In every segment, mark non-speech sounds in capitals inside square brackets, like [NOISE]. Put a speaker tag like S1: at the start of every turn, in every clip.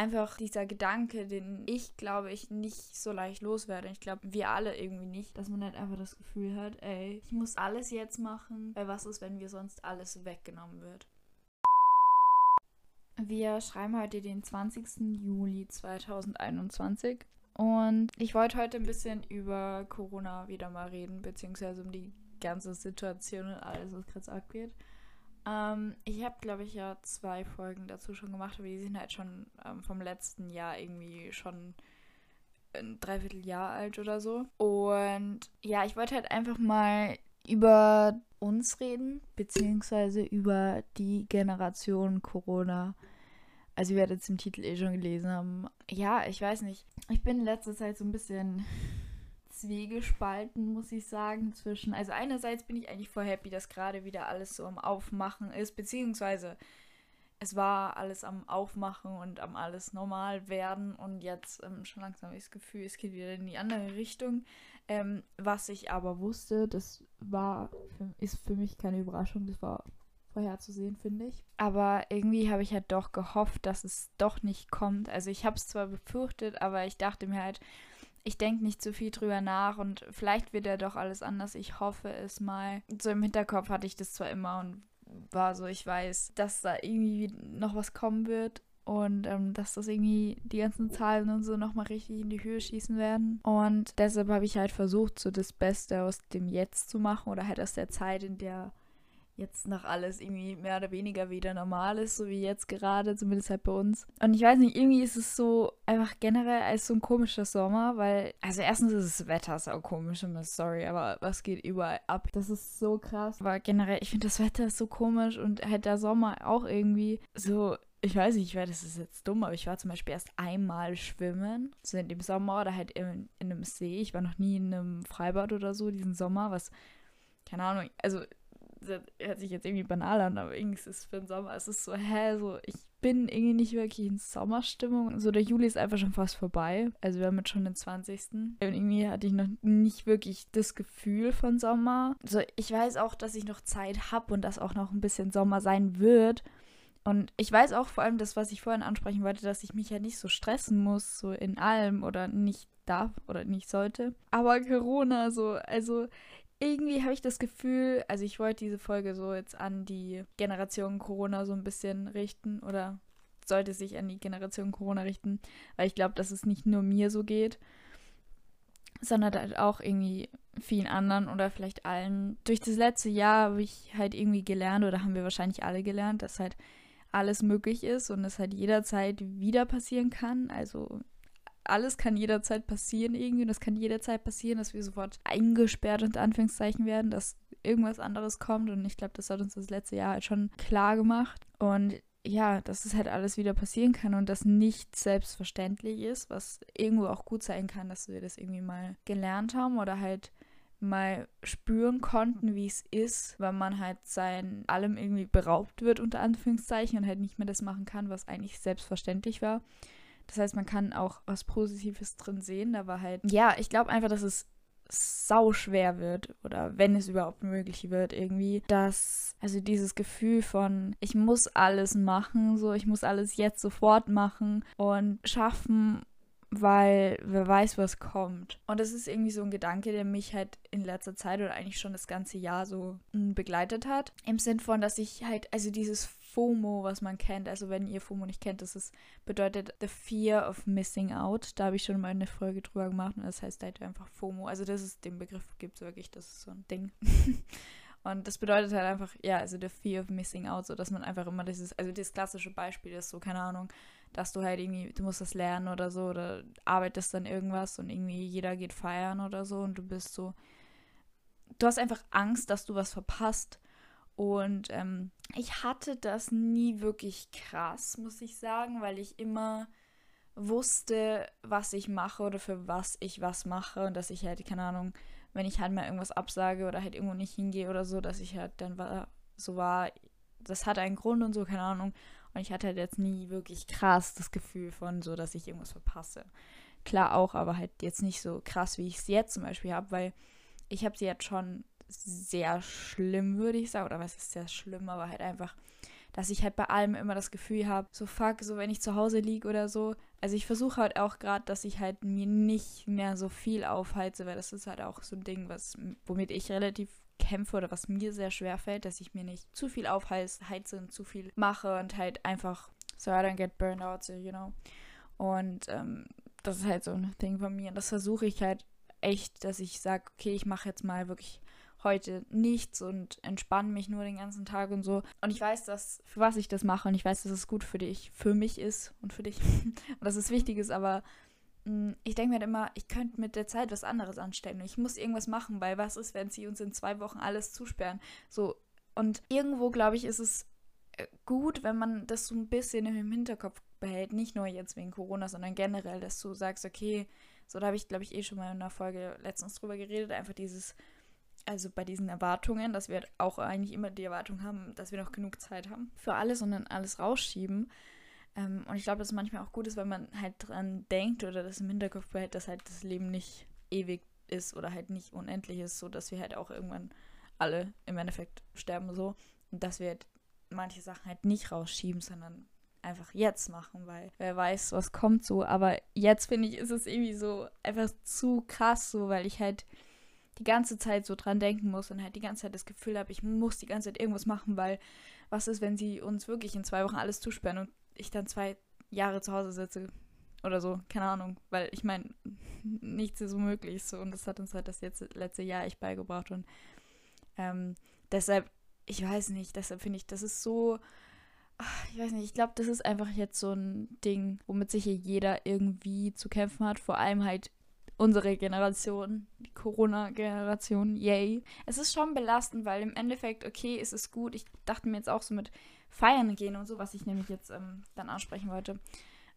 S1: einfach dieser Gedanke, den ich glaube ich nicht so leicht loswerde. Ich glaube, wir alle irgendwie nicht, dass man halt einfach das Gefühl hat, ey, ich muss alles jetzt machen, weil was ist, wenn mir sonst alles weggenommen wird. Wir schreiben heute den 20. Juli 2021 und ich wollte heute ein bisschen über Corona wieder mal reden, beziehungsweise um die ganze Situation und alles, was gerade abgeht. Ähm, ich habe, glaube ich, ja zwei Folgen dazu schon gemacht, aber die sind halt schon ähm, vom letzten Jahr irgendwie schon ein Dreivierteljahr alt oder so. Und ja, ich wollte halt einfach mal über uns reden, beziehungsweise über die Generation Corona. Also, ihr werdet es im Titel eh schon gelesen haben. Ja, ich weiß nicht. Ich bin in letzter Zeit so ein bisschen zwiegespalten, muss ich sagen, zwischen. Also, einerseits bin ich eigentlich voll happy, dass gerade wieder alles so am Aufmachen ist, beziehungsweise es war alles am Aufmachen und am alles normal werden und jetzt ähm, schon langsam habe ich das Gefühl, es geht wieder in die andere Richtung. Ähm, was ich aber wusste, das war, für, ist für mich keine Überraschung, das war vorherzusehen, finde ich. Aber irgendwie habe ich halt doch gehofft, dass es doch nicht kommt. Also ich habe es zwar befürchtet, aber ich dachte mir halt, ich denke nicht zu viel drüber nach und vielleicht wird ja doch alles anders. Ich hoffe es mal. So im Hinterkopf hatte ich das zwar immer und war so, ich weiß, dass da irgendwie noch was kommen wird und ähm, dass das irgendwie die ganzen Zahlen und so nochmal richtig in die Höhe schießen werden. Und deshalb habe ich halt versucht, so das Beste aus dem Jetzt zu machen oder halt aus der Zeit, in der jetzt noch alles irgendwie mehr oder weniger wieder normal ist, so wie jetzt gerade, zumindest halt bei uns. Und ich weiß nicht, irgendwie ist es so einfach generell als so ein komischer Sommer, weil, also erstens ist das Wetter so komisch, sorry, aber was geht überall ab? Das ist so krass. Aber generell, ich finde das Wetter ist so komisch und halt der Sommer auch irgendwie so ich weiß nicht, ich weiß, das ist jetzt dumm, aber ich war zum Beispiel erst einmal schwimmen, so in dem Sommer oder halt in, in einem See. Ich war noch nie in einem Freibad oder so diesen Sommer, was, keine Ahnung, also das hört sich jetzt irgendwie banal an, aber irgendwie ist es für den Sommer, es ist so, hä, so, ich bin irgendwie nicht wirklich in Sommerstimmung. So, der Juli ist einfach schon fast vorbei. Also wir haben jetzt schon den 20. Und irgendwie hatte ich noch nicht wirklich das Gefühl von Sommer. So, ich weiß auch, dass ich noch Zeit habe und dass auch noch ein bisschen Sommer sein wird. Und ich weiß auch vor allem das, was ich vorhin ansprechen wollte, dass ich mich ja nicht so stressen muss, so in allem oder nicht darf oder nicht sollte. Aber Corona, so, also irgendwie habe ich das Gefühl, also ich wollte diese Folge so jetzt an die Generation Corona so ein bisschen richten oder sollte sich an die Generation Corona richten, weil ich glaube, dass es nicht nur mir so geht, sondern halt auch irgendwie vielen anderen oder vielleicht allen. Durch das letzte Jahr habe ich halt irgendwie gelernt oder haben wir wahrscheinlich alle gelernt, dass halt alles möglich ist und es halt jederzeit wieder passieren kann. Also alles kann jederzeit passieren irgendwie und es kann jederzeit passieren, dass wir sofort eingesperrt unter Anführungszeichen werden, dass irgendwas anderes kommt und ich glaube, das hat uns das letzte Jahr halt schon klar gemacht und ja, dass es halt alles wieder passieren kann und das nicht selbstverständlich ist, was irgendwo auch gut sein kann, dass wir das irgendwie mal gelernt haben oder halt mal spüren konnten, wie es ist, wenn man halt sein allem irgendwie beraubt wird, unter Anführungszeichen, und halt nicht mehr das machen kann, was eigentlich selbstverständlich war. Das heißt, man kann auch was Positives drin sehen. War halt, ja, ich glaube einfach, dass es sau schwer wird oder wenn es überhaupt möglich wird irgendwie, dass also dieses Gefühl von ich muss alles machen, so ich muss alles jetzt sofort machen und schaffen weil wer weiß, was kommt. Und das ist irgendwie so ein Gedanke, der mich halt in letzter Zeit oder eigentlich schon das ganze Jahr so mm, begleitet hat. Im Sinn von, dass ich halt, also dieses FOMO, was man kennt, also wenn ihr FOMO nicht kennt, das ist, bedeutet The Fear of Missing Out. Da habe ich schon mal eine Folge drüber gemacht und das heißt halt einfach FOMO. Also das ist, den Begriff gibt es wirklich, das ist so ein Ding. [LAUGHS] Und das bedeutet halt einfach, ja, also the fear of missing out, so dass man einfach immer dieses, also das klassische Beispiel ist so, keine Ahnung, dass du halt irgendwie, du musst das lernen oder so, oder arbeitest dann irgendwas und irgendwie jeder geht feiern oder so und du bist so, du hast einfach Angst, dass du was verpasst. Und ähm, ich hatte das nie wirklich krass, muss ich sagen, weil ich immer wusste, was ich mache oder für was ich was mache und dass ich halt, keine Ahnung, wenn ich halt mal irgendwas absage oder halt irgendwo nicht hingehe oder so, dass ich halt dann war, so war, das hat einen Grund und so, keine Ahnung. Und ich hatte halt jetzt nie wirklich krass das Gefühl von so, dass ich irgendwas verpasse. Klar auch, aber halt jetzt nicht so krass, wie ich es jetzt zum Beispiel habe, weil ich habe sie jetzt schon sehr schlimm, würde ich sagen. Oder was ist sehr schlimm, aber halt einfach dass ich halt bei allem immer das Gefühl habe, so fuck, so wenn ich zu Hause liege oder so. Also ich versuche halt auch gerade, dass ich halt mir nicht mehr so viel aufheize, weil das ist halt auch so ein Ding, was, womit ich relativ kämpfe oder was mir sehr schwer fällt, dass ich mir nicht zu viel aufheize und zu viel mache und halt einfach so I don't get burned out, so, you know. Und ähm, das ist halt so ein Ding von mir. Und das versuche ich halt echt, dass ich sage, okay, ich mache jetzt mal wirklich heute nichts und entspanne mich nur den ganzen Tag und so. Und ich weiß, dass, für was ich das mache und ich weiß, dass es gut für dich, für mich ist und für dich [LAUGHS] und dass es wichtig ist, aber mh, mm, ich denke mir halt immer, ich könnte mit der Zeit was anderes anstellen. Ich muss irgendwas machen, weil was ist, wenn sie uns in zwei Wochen alles zusperren? So, und irgendwo, glaube ich, ist es äh, gut, wenn man das so ein bisschen im Hinterkopf behält. Nicht nur jetzt wegen Corona, sondern generell, dass du sagst, okay, so da habe ich, glaube ich, eh schon mal in einer Folge letztens drüber geredet, einfach dieses also bei diesen Erwartungen, dass wir auch eigentlich immer die Erwartung haben, dass wir noch genug Zeit haben für alles und dann alles rausschieben. Ähm, und ich glaube, dass es manchmal auch gut ist, wenn man halt dran denkt oder das im Hinterkopf behält, dass halt das Leben nicht ewig ist oder halt nicht unendlich ist, so dass wir halt auch irgendwann alle im Endeffekt sterben so und dass wir halt manche Sachen halt nicht rausschieben, sondern einfach jetzt machen, weil wer weiß, was kommt so. Aber jetzt finde ich, ist es irgendwie so einfach zu krass so, weil ich halt die ganze Zeit so dran denken muss und halt die ganze Zeit das Gefühl habe, ich muss die ganze Zeit irgendwas machen, weil was ist, wenn sie uns wirklich in zwei Wochen alles zusperren und ich dann zwei Jahre zu Hause sitze oder so, keine Ahnung, weil ich meine, [LAUGHS] nichts ist unmöglich. So und das hat uns halt das jetzt, letzte Jahr echt beigebracht. Und ähm, deshalb, ich weiß nicht, deshalb finde ich, das ist so, ach, ich weiß nicht, ich glaube, das ist einfach jetzt so ein Ding, womit sich hier jeder irgendwie zu kämpfen hat, vor allem halt unsere Generation, die Corona-Generation, yay. Es ist schon belastend, weil im Endeffekt, okay, ist es gut. Ich dachte mir jetzt auch so mit Feiern gehen und so, was ich nämlich jetzt ähm, dann ansprechen wollte.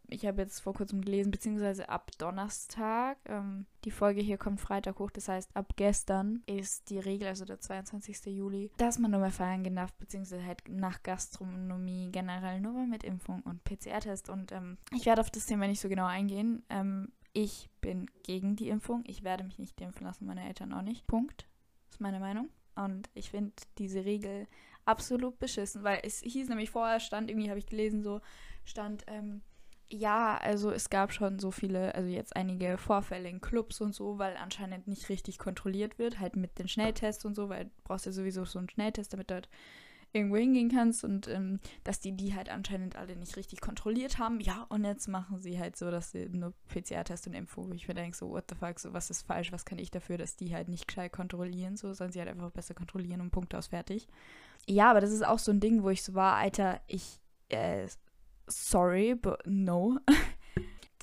S1: Ich habe jetzt vor kurzem gelesen, beziehungsweise ab Donnerstag, ähm, die Folge hier kommt Freitag hoch, das heißt ab gestern ist die Regel, also der 22. Juli, dass man nur mehr feiern gehen darf, beziehungsweise halt nach Gastronomie generell nur mehr mit Impfung und PCR-Test. Und ähm, ich werde auf das Thema nicht so genau eingehen. Ähm, ich bin gegen die Impfung. Ich werde mich nicht impfen lassen, meine Eltern auch nicht. Punkt. Ist meine Meinung. Und ich finde diese Regel absolut beschissen, weil es hieß nämlich vorher, stand, irgendwie habe ich gelesen, so stand, ähm, ja, also es gab schon so viele, also jetzt einige Vorfälle in Clubs und so, weil anscheinend nicht richtig kontrolliert wird, halt mit den Schnelltests und so, weil du brauchst ja sowieso so einen Schnelltest, damit dort irgendwo hingehen kannst und ähm, dass die die halt anscheinend alle nicht richtig kontrolliert haben. Ja, und jetzt machen sie halt so, dass sie nur PCR-Test und Info, wo ich mir denke, so, what the fuck, so, was ist falsch, was kann ich dafür, dass die halt nicht gescheit kontrollieren, so, sollen sie halt einfach besser kontrollieren und Punkt aus, fertig. Ja, aber das ist auch so ein Ding, wo ich so war, Alter, ich, äh, sorry, but no. [LAUGHS]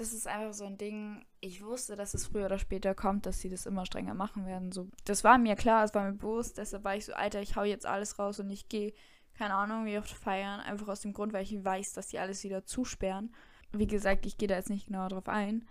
S1: das ist einfach so ein Ding, ich wusste, dass es früher oder später kommt, dass sie das immer strenger machen werden. So, das war mir klar, es war mir bewusst, deshalb war ich so, Alter, ich hau jetzt alles raus und ich gehe, keine Ahnung, wie oft feiern, einfach aus dem Grund, weil ich weiß, dass die alles wieder zusperren. Wie gesagt, ich gehe da jetzt nicht genauer drauf ein.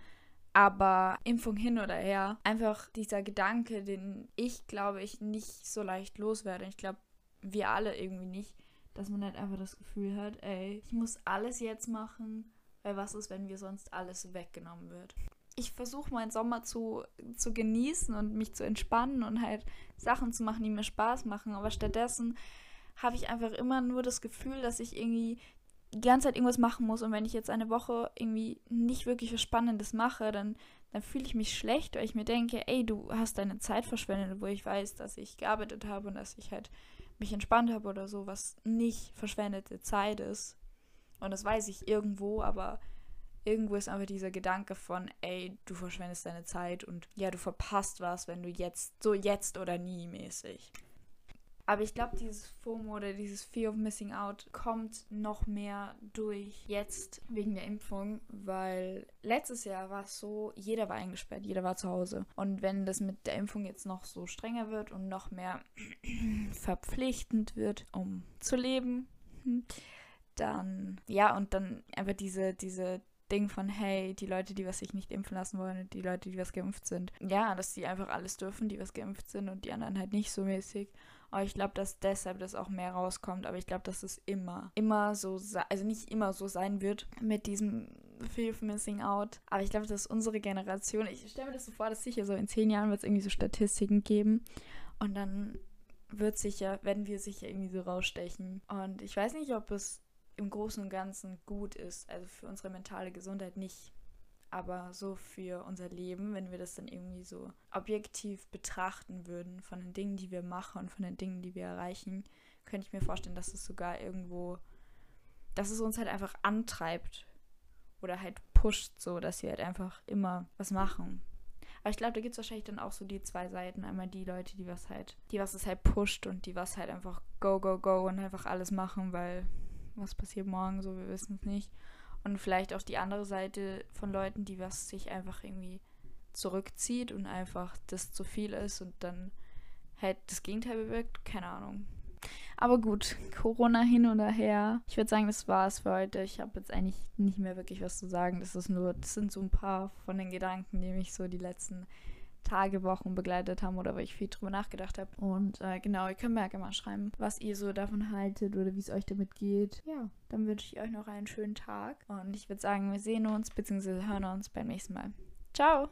S1: Aber Impfung hin oder her, einfach dieser Gedanke, den ich glaube ich nicht so leicht loswerde. Ich glaube, wir alle irgendwie nicht, dass man halt einfach das Gefühl hat, ey, ich muss alles jetzt machen, weil was ist, wenn mir sonst alles weggenommen wird? Ich versuche meinen Sommer zu, zu genießen und mich zu entspannen und halt Sachen zu machen, die mir Spaß machen. Aber stattdessen habe ich einfach immer nur das Gefühl, dass ich irgendwie die ganze Zeit irgendwas machen muss. Und wenn ich jetzt eine Woche irgendwie nicht wirklich was Spannendes mache, dann, dann fühle ich mich schlecht, weil ich mir denke, ey, du hast deine Zeit verschwendet, wo ich weiß, dass ich gearbeitet habe und dass ich halt mich entspannt habe oder so, was nicht verschwendete Zeit ist. Und das weiß ich irgendwo, aber irgendwo ist einfach dieser Gedanke von, ey, du verschwendest deine Zeit und ja, du verpasst was, wenn du jetzt, so jetzt oder nie mäßig. Aber ich glaube, dieses FOMO oder dieses Fear of Missing Out kommt noch mehr durch jetzt wegen der Impfung, weil letztes Jahr war es so, jeder war eingesperrt, jeder war zu Hause. Und wenn das mit der Impfung jetzt noch so strenger wird und noch mehr [CLEARS THROAT] verpflichtend wird, um zu leben, dann, ja, und dann einfach diese, diese Ding von, hey, die Leute, die was sich nicht impfen lassen wollen, die Leute, die was geimpft sind. Ja, dass die einfach alles dürfen, die was geimpft sind und die anderen halt nicht so mäßig. Aber ich glaube, dass deshalb das auch mehr rauskommt. Aber ich glaube, dass es immer, immer so, also nicht immer so sein wird mit diesem Fear of Missing Out. Aber ich glaube, dass unsere Generation, ich stelle mir das so vor, dass sicher so in zehn Jahren wird es irgendwie so Statistiken geben. Und dann wird sicher, wenn wir sicher irgendwie so rausstechen. Und ich weiß nicht, ob es im Großen und Ganzen gut ist, also für unsere mentale Gesundheit nicht, aber so für unser Leben, wenn wir das dann irgendwie so objektiv betrachten würden von den Dingen, die wir machen und von den Dingen, die wir erreichen, könnte ich mir vorstellen, dass es sogar irgendwo, dass es uns halt einfach antreibt oder halt pusht, so dass wir halt einfach immer was machen. Aber ich glaube, da gibt es wahrscheinlich dann auch so die zwei Seiten. Einmal die Leute, die was halt, die was es halt pusht und die was halt einfach go, go, go und einfach alles machen, weil was passiert morgen, so wir wissen es nicht. Und vielleicht auch die andere Seite von Leuten, die was sich einfach irgendwie zurückzieht und einfach das zu viel ist und dann halt das Gegenteil bewirkt. Keine Ahnung. Aber gut, Corona hin oder her. Ich würde sagen, das war es für heute. Ich habe jetzt eigentlich nicht mehr wirklich was zu sagen. Das ist nur, das sind so ein paar von den Gedanken, die mich so die letzten Tage, Wochen begleitet haben oder wo ich viel drüber nachgedacht habe. Und äh, genau, ihr könnt mir ja gerne mal schreiben, was ihr so davon haltet oder wie es euch damit geht. Ja, dann wünsche ich euch noch einen schönen Tag. Und ich würde sagen, wir sehen uns bzw. hören uns beim nächsten Mal. Ciao!